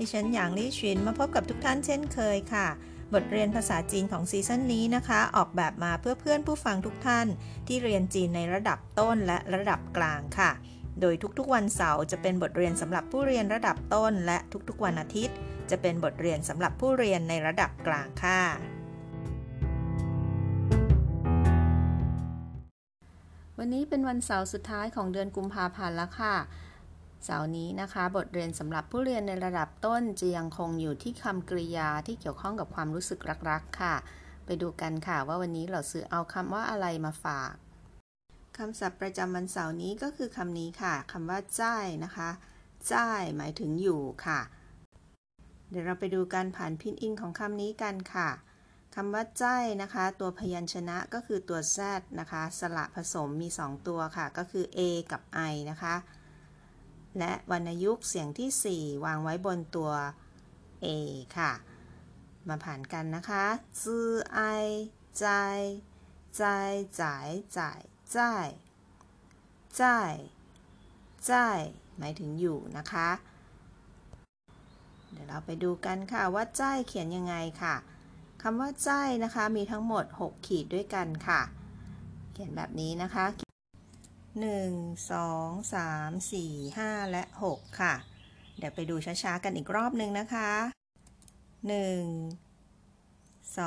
ดิฉันหยางลี่ชินมาพบกับทุกท่านเช่นเคยค่ะ บทเรียนภาษาจีนของซีซั่นนี้นะคะ ออกแบบมาเพื่อเพื่อนผู้ฟังทุกท่าน ที่เรียนจีนในระดับต้นและระดับกลางค่ะ โดยทุกๆวันเสาร์จะเป็นบทเรียนสำหรับผู้เรียนระดับต้น และทุกๆวันอาทิตย์ จะเป็นบทเรียนสำหรับผู้เรียนในระดับกลางค่ะวันนี้เป็นวันเสาร์สุดท้ายของเดือนกุมภาพันธ์แล้วค่ะ เสาร์นี้นะคะ บทเรียนสำหรับผู้เรียนในระดับต้นจะยังคงอยู่ที่คำกริยาที่เกี่ยวข้องกับความรู้สึกรักๆค่ะ ไปดูกันค่ะว่าวันนี้เราซื้อเอาคำว่าอะไรมาฝากคำศัพท์ประจำวันเสาร์นี้ก็คือคำนี้ค่ะคำว่าจ้ายนะคะจ้ายหมายถึงอยู่ค่ะ เดี๋ยวเราไปดูการผ่านพินอินของคำนี้กันค่ะคำว่าจ้ายนะคะ ตัวพยัญชนะก็คือตัว z นะคะ สระผสมมี 2 ตัวค่ะ ก็คือ a กับ i นะคะ และวรรณยุกต์เสียงที่ 4 วางไว้บนตัว A ค่ะ มาผ่านกันนะคะจื้อไอใจใจจ่ายจ่ายจ่ายจ่ายจ่ายหมายถึงอยู่นะคะ เดี๋ยวเราไปดูกันค่ะว่าจ่ายเขียนยังไงค่ะคำว่าจ่านะคะมีทั้งหมด 6 ขีดด้วยกันค่ะ เขียนแบบนี้นะคะ 1 2 3 4 5 และ 6 ค่ะ เดี๋ยวไปดูช้าๆ กันอีกรอบหนึ่งนะคะ 1 2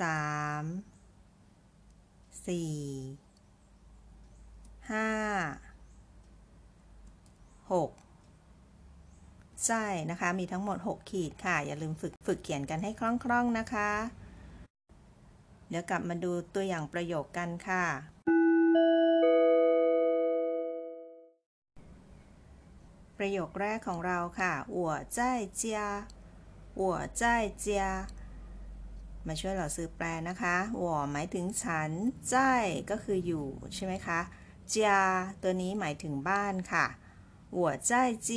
3 4 5 6 ใช่นะคะ มีทั้งหมด 6 ขีดค่ะ อย่าลืมฝึกฝึกเขียนกันให้คล่องๆนะคะ เดี๋ยวกลับมาดูตัวอย่างประโยคกันค่ะ ประโยคแรกของเราค่ะ我在家我在家มาช่วยเราซื้อแปลนะคะ我หมายถึงฉัน在ก็คืออยู่ใช่ไหมคะ家ตัวนี้หมายถึงบ้านค่ะ我在家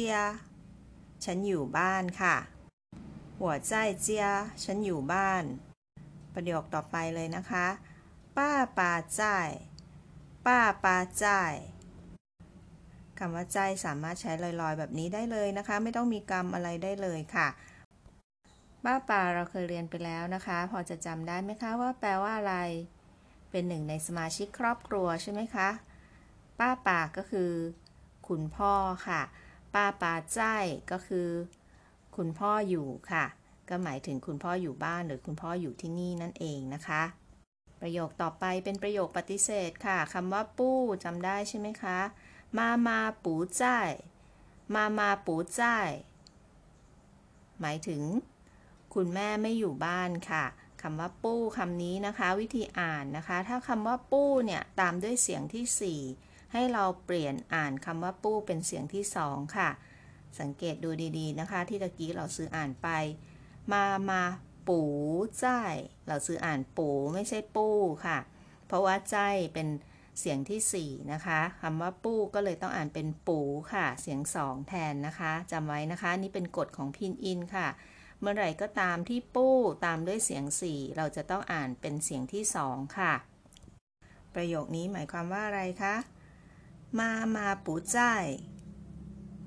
ฉันอยู่บ้านค่ะ我在家ฉันอยู่บ้าน ประโยคต่อไปเลยนะคะป้าปา在ป้าปา在 คำว่าใจสามารถใช้ลอยๆ แบบนี้ได้เลยนะคะ ไม่ต้องมีกรรมอะไรได้เลยค่ะป้าป่าเราเคยเรียนไปแล้วนะคะ พอจะจำได้ไหมคะว่าแปลว่าอะไร เป็นหนึ่งในสมาชิกครอบครัวใช่ไหมคะ ป้าป่าก็คือคุณพ่อค่ะ ป้าป่าใจก็คือคุณพ่ออยู่ค่ะ ก็หมายถึงคุณพ่ออยู่บ้านหรือคุณพ่ออยู่ที่นี่นั่นเองนะคะประโยคต่อไปเป็นประโยคปฏิเสธค่ะคำว่าปู้จำได้ใช่ไหมคะ มามาปูจ่ายมามาปูจ่ายหมายถึง คุณแม่ไม่อยู่บ้านค่ะคำว่าปู้คำนี้นะคะ วิธีอ่านนะคะ ถ้าคำว่าปู้เนี่ยตามด้วยเสียงที่ 4 ให้เราเปลี่ยนอ่านคำว่าปู้เป็นเสียงที่ 2 ค่ะ สังเกตดูดีๆนะคะ ที่ตะกี้เราซื้ออ่านไป มามาปูจ่าเราซื้ออ่านปูไม่ใช่ปู้ค่ะ เพราะว่าใจเป็น เสียงที่ 4 นะคะคำว่าปู้ก็เลยต้องอ่านเป็นปูค่ะ เสียง 2 แทนนะคะจำไว้นะคะนี่เป็นกฎของพินอินค่ะ เมื่อไหร่ก็ตามที่ปู้ตามด้วยเสียง 4 เราจะต้องอ่านเป็นเสียงที่ 2 ค่ะ ประโยคนี้หมายความว่าอะไรคะมามาปูจ่าย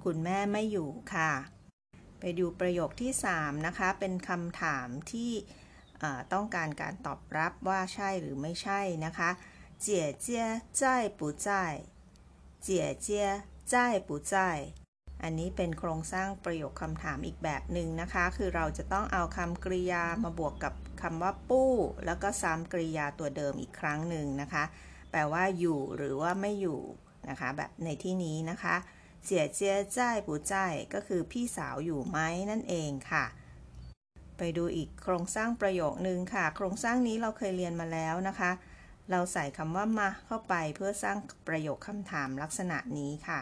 คุณแม่ไม่อยู่ค่ะ ไปดูประโยคที่ 3 นะคะ เป็นคำถามที่ต้องการการตอบรับว่าใช่หรือไม่ใช่นะคะ 姐姐在不在姐姐在不在อันนี้เป็นโครงสร้างประโยคคำถามอีกแบบหนึ่งนะคะ คือเราจะต้องเอาคำกริยามาบวกกับคำว่าปู้ แล้วก็ซ้ำกริยาตัวเดิมอีกครั้งหนึ่งนะคะ แปลว่าอยู่หรือว่าไม่อยู่นะคะ แบบในที่นี้นะคะเจียเจียใจปูใจก็คือพี่สาวอยู่ไหมนั่นเองค่ะ ไปดูอีกโครงสร้างประโยคนึงค่ะ โครงสร้างนี้เราเคยเรียนมาแล้วนะคะ เราใส่คำว่ามาเข้าไปเพื่อสร้างประโยคคำถามลักษณะนี้ค่ะ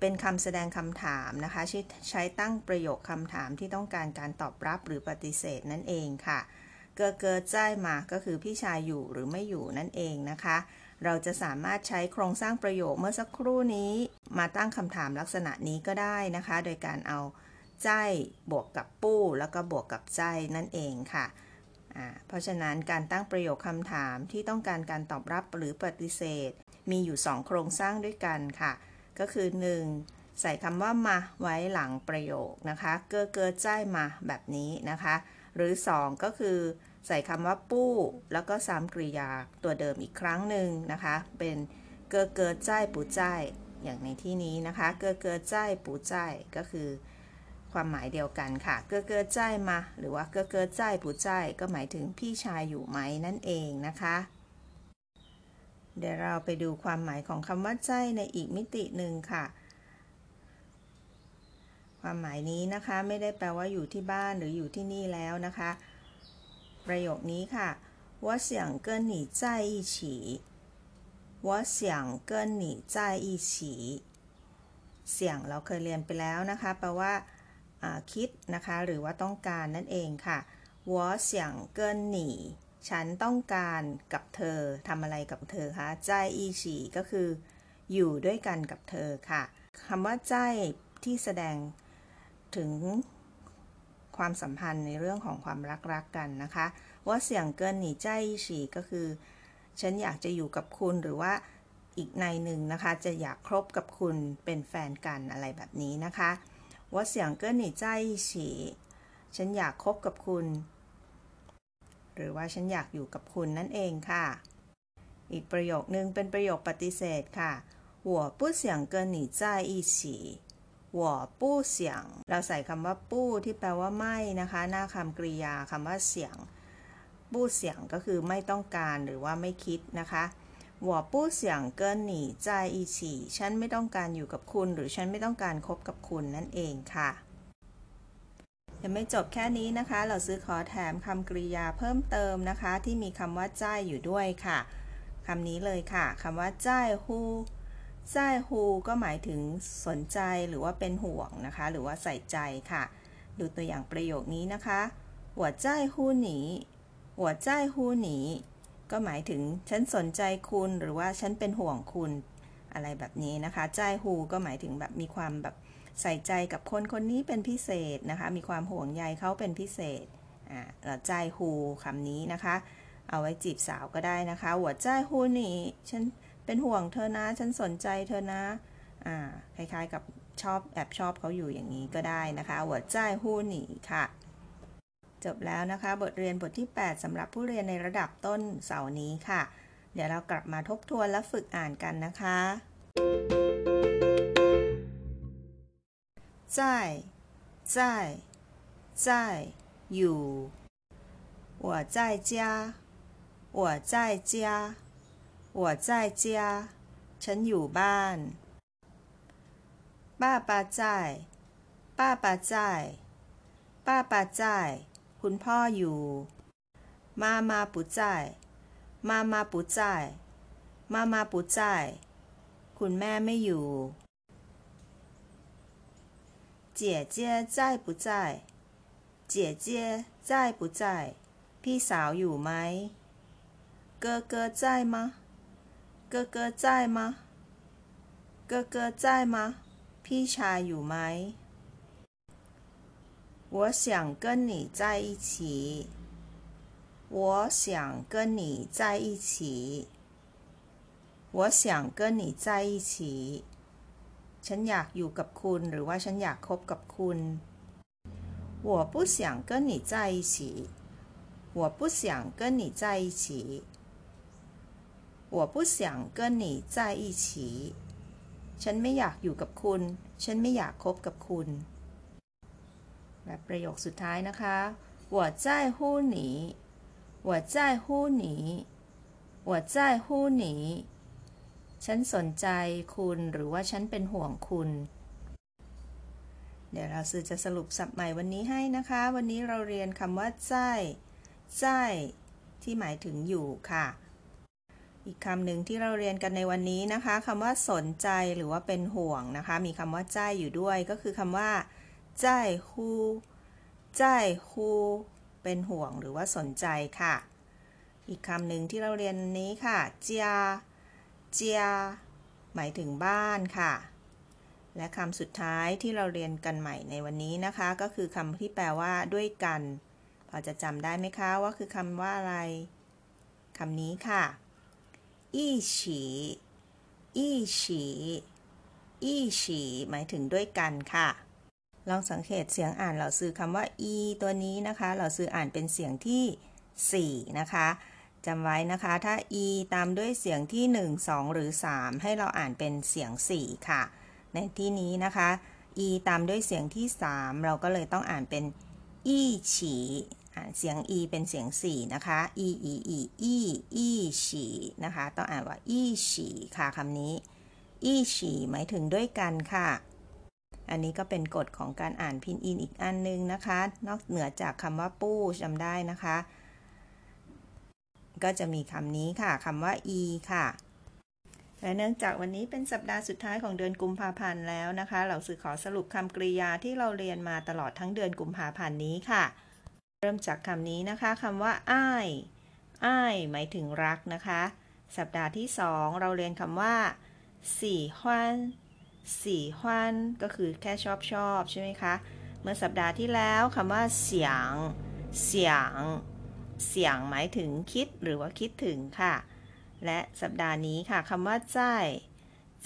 เป็นคำแสดงคำถามนะคะ ใช้ใช้ตั้งประโยคคำถามที่ต้องการการตอบรับหรือปฏิเสธนั่นเองค่ะ เกอเกอใจมาก็คือพี่ชายอยู่หรือไม่อยู่นั่นเองนะคะ เราจะสามารถใช้โครงสร้างประโยคเมื่อสักครู่นี้ มาตั้งคำถามลักษณะนี้ก็ได้นะคะ โดยการเอาใจบวกกับปู้ แล้วก็บวกกับใจนั่นเองค่ะ เพราะฉะนั้นการตั้งประโยคคำถามที่ต้องการการตอบรับหรือปฏิเสธ มีอยู่ 2 โครงสร้างด้วยกันค่ะ ก็คือ 1. ใส่คำว่ามาไว้หลังประโยคนะคะ เกอเกอใจมาแบบนี้นะคะ หรือ 2 ก็คือ ใส่คำว่าปู้ แล้วก็ซ้ำกริยาตัวเดิมอีกครั้งหนึ่งนะคะ เป็นเกอเกอใจปูใจอย่างในที่นี้นะคะ เกอเกอใจปูใจก็คือ ความหมายเดียวกันค่ะเกอเกอใจมาหรือว่าเกอเกอใจผู้ใจก็หมายถึงพี่ชายอยู่ไหมนั่นเองนะคะ เดี๋ยวเราไปดูความหมายของคำว่าใจในอีกมิติหนึ่งค่ะ ความหมายนี้นะคะไม่ได้แปลว่าอยู่ที่บ้านหรืออยู่ที่นี่แล้วนะคะ ประโยคนี้ค่ะว่าเสียงเกินหนีใจอีฉีว่าเสียงเกินหนีใจอีฉีเสียงเราเคยเรียนไปแล้วนะคะแปลว่า คิดนะคะ หรือว่าต้องการนั่นเองค่ะ我想跟你ฉันต้องการกับเธอทำอะไรกับเธอคะใจอีฉีก็คือ อยู่ด้วยกันกับเธอค่ะคำว่าใจที่แสดงถึงความสัมพันธ์ในเรื่องของความรักรักกันนะคะว่าเสียงเกินหนีใจฉีก็คือ ฉันอยากจะอยู่กับคุณหรือว่าอีกในหนึ่งนะคะ จะอยากครบกับคุณเป็นแฟนกันอะไรแบบนี้นะคะ ว่าเสียงเกินหนีใจฉีฉันอยากคบกับคุณ หรือว่าฉันอยากอยู่กับคุณนั่นเองค่ะ อีกประโยคนึงเป็นประโยคปฏิเสธค่ะ我不想跟你在一起我不想เราใส่คำว่าปู้ที่แปลว่าไม่นะคะ หน้าคำกริยาคำว่าเสียงปู้เสียงก็คือไม่ต้องการหรือว่าไม่คิดนะคะ 我不想跟你在一起ฉันไม่ต้องการอยู่กับคุณ หรือฉันไม่ต้องการคบกับคุณนั่นเองค่ะ ยังไม่จบแค่นี้นะคะ เราซื้อขอแถมคำกริยาเพิ่มเติมนะคะ ที่มีคำว่าใจอยู่ด้วยค่ะคำนี้เลยค่ะคำว่าใจฮูใจฮูก็หมายถึงสนใจหรือว่าเป็นห่วงนะคะ หรือว่าใส่ใจค่ะ ดูตัวอย่างประโยคนี้นะคะ我在乎你我在乎你 ก็หมายถึงฉันสนใจคุณหรือว่าฉันเป็นห่วงคุณอะไรแบบนี้นะคะใจฮูก็หมายถึงแบบมีความแบบใส่ใจกับคนคนนี้เป็นพิเศษนะคะ มีความห่วงใยเขาเป็นพิเศษอ่าเราใจฮูคำนี้นะคะ เอาไว้จีบสาวก็ได้นะคะ หัวใจฮูนี่ฉันเป็นห่วงเธอนะ ฉันสนใจเธอนะอ่าคล้ายๆกับชอบแอบชอบเขาอยู่อย่างนี้ก็ได้นะคะหัวใจฮูนี่ค่ะ จบแล้วนะคะ บทเรียนบทที่ 8สำหรับผู้เรียนในระดับต้นเสาร์นี้ค่ะ เดี๋ยวเรากลับมาทบทวนและฝึกอ่านกันนะคะ在在在อยู่我在家我在家我在家ฉันอยู่บ้าน爸爸在爸爸在爸爸在 คุณพ่ออยู่มามาปุจใจมามาปุจใจมามาปุจใจคุณแม่ไม่อยู่เจี๋เจี้ยใจปุจใจเจี๋เจี้ยใจปุจใจพี่สาวอยู่ไหมเกอเกอใจมะเกอเกอใจมะเกอเกอใจมะพี่ชายอยู่ไหม 我想跟你在一起。我想跟你在一起。我想跟你在一起。ฉันอยากอยู่กับคุณหรือว่าฉันอยากคบกับคุณ我不想跟你在一起。我不想跟你在一起。我不想跟你在一起。ฉันไม่อยากอยู่กับคุณ ฉันไม่อยากคบกับคุณ และประโยคสุดท้ายนะคะ我在乎你我在乎你我在乎你ฉันสนใจคุณหรือว่าฉันเป็นห่วงคุณ เดี๋ยวเราสื่อจะสรุปสับใหม่วันนี้ให้นะคะ วันนี้เราเรียนคำว่าใจใจที่หมายถึงอยู่ค่ะ อีกคำหนึ่งที่เราเรียนกันในวันนี้นะคะคำว่าสนใจหรือว่าเป็นห่วงนะคะ มีคำว่าใจอยู่ด้วยก็คือคำว่า ใจฮูใจฮูเป็นห่วงหรือว่าสนใจค่ะ อีกคำหนึ่งที่เราเรียนนี้ค่ะเจียเจียหมายถึงบ้านค่ะ และคำสุดท้ายที่เราเรียนกันใหม่ในวันนี้นะคะ ก็คือคำที่แปลว่าด้วยกัน พอจะจำได้ไหมคะว่าคือคำว่าอะไรคำนี้ค่ะอีฉีอีฉีอีฉีหมายถึงด้วยกันค่ะ ลองสังเกตเสียงอ่านเหล่าซื้อคำว่า e ตัวนี้นะคะเหล่าซื้ออ่านเป็นเสียงที่ 4 นะคะจำไว้นะคะ ถ้า e ตามด้วยเสียงที่ 1 2 หรือ 3 ให้เราอ่านเป็นเสียง 4 ค่ะ ในที่นี้นะคะ e ตามด้วยเสียงที่ 3 เราก็เลยต้องอ่านเป็น อีฉีอ่านเสียง e เป็นเสียง 4 นะคะ e e e e e ฉีนะคะ ต้องอ่านว่า e ฉีค่ะคำนี้ e ฉีหมายถึงด้วยกันค่ะ อันนี้ก็เป็นกฎของการอ่านพินอินอีกอันนึงนะคะ นอกเหนือจากคำว่าปู้จำได้นะคะ ก็จะมีคำนี้ค่ะคำว่า e ค่ะ และเนื่องจากวันนี้เป็นสัปดาห์สุดท้ายของเดือนกุมภาพันธ์แล้วนะคะ เราสื่อขอสรุปคำกริยาที่เราเรียนมาตลอดทั้งเดือนกุมภาพันธ์นี้ค่ะ เริ่มจากคำนี้นะคะคำว่าอ้ายอ้ายหมายถึงรักนะคะ สัปดาห์ที่สองเราเรียนคำว่าสี่ฮวน สี่ฮวนก็คือแค่ชอบชอบใช่ไหมคะ เมื่อสัปดาห์ที่แล้วคำว่าเสียง เสียง เสียงหมายถึงคิดหรือว่าคิดถึงค่ะ และสัปดาห์นี้ค่ะคำว่าใจ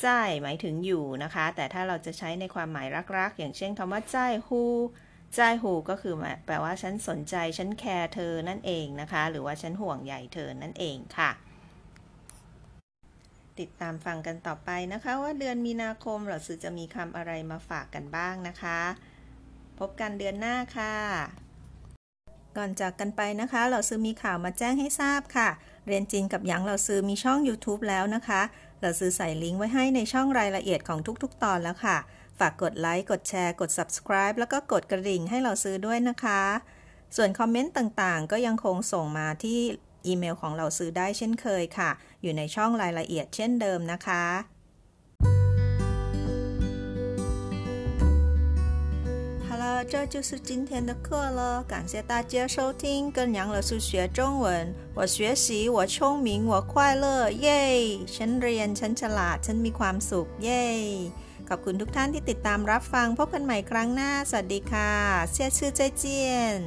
ใจหมายถึงอยู่นะคะ แต่ถ้าเราจะใช้ในความหมายรักๆ อย่างเช่นคำว่าใจฮูใจหูก็คือแปลว่าฉันสนใจ ฉันแคร์เธอนั่นเองนะคะ หรือว่าฉันห่วงใยเธอนั่นเองค่ะ ติดตามฟังกันต่อไปนะคะ ว่าเดือนมีนาคมเราซื้อจะมีคำอะไรมาฝากกันบ้างนะคะ พบกันเดือนหน้าค่ะ ก่อนจากกันไปนะคะเราซื้อมีข่าวมาแจ้งให้ทราบค่ะ เรียนจีนกับหยางเราซื้อมีช่อง YouTube แล้วนะคะเราซื้อใส่ลิงก์ไว้ให้ในช่องรายละเอียดของทุกๆ ตอนแล้วค่ะ ฝากกดไลค์กดแชร์กด subscribe แล้วก็กดกระดิ่งให้เราซื้อด้วยนะคะ ส่วนคอมเมนต์ต่างๆ ก็ยังคงส่งมาที่ อีเมลของเราซื้อได้เช่นเคยค่ะ อยู่ในช่องรายละเอียดเช่นเดิมนะคะ这就是今天的课了，感谢大家收听，跟杨老师学中文。我学习，我聪明，我快乐，耶！ฉันเรียนฉันฉลาดฉันมีความสุขเย้ขอบคุณทุกท่านที่ติดตามรับฟัง พบกันใหม่ครั้งหน้า สวัสดีค่ะเสียชื่อใจเจียน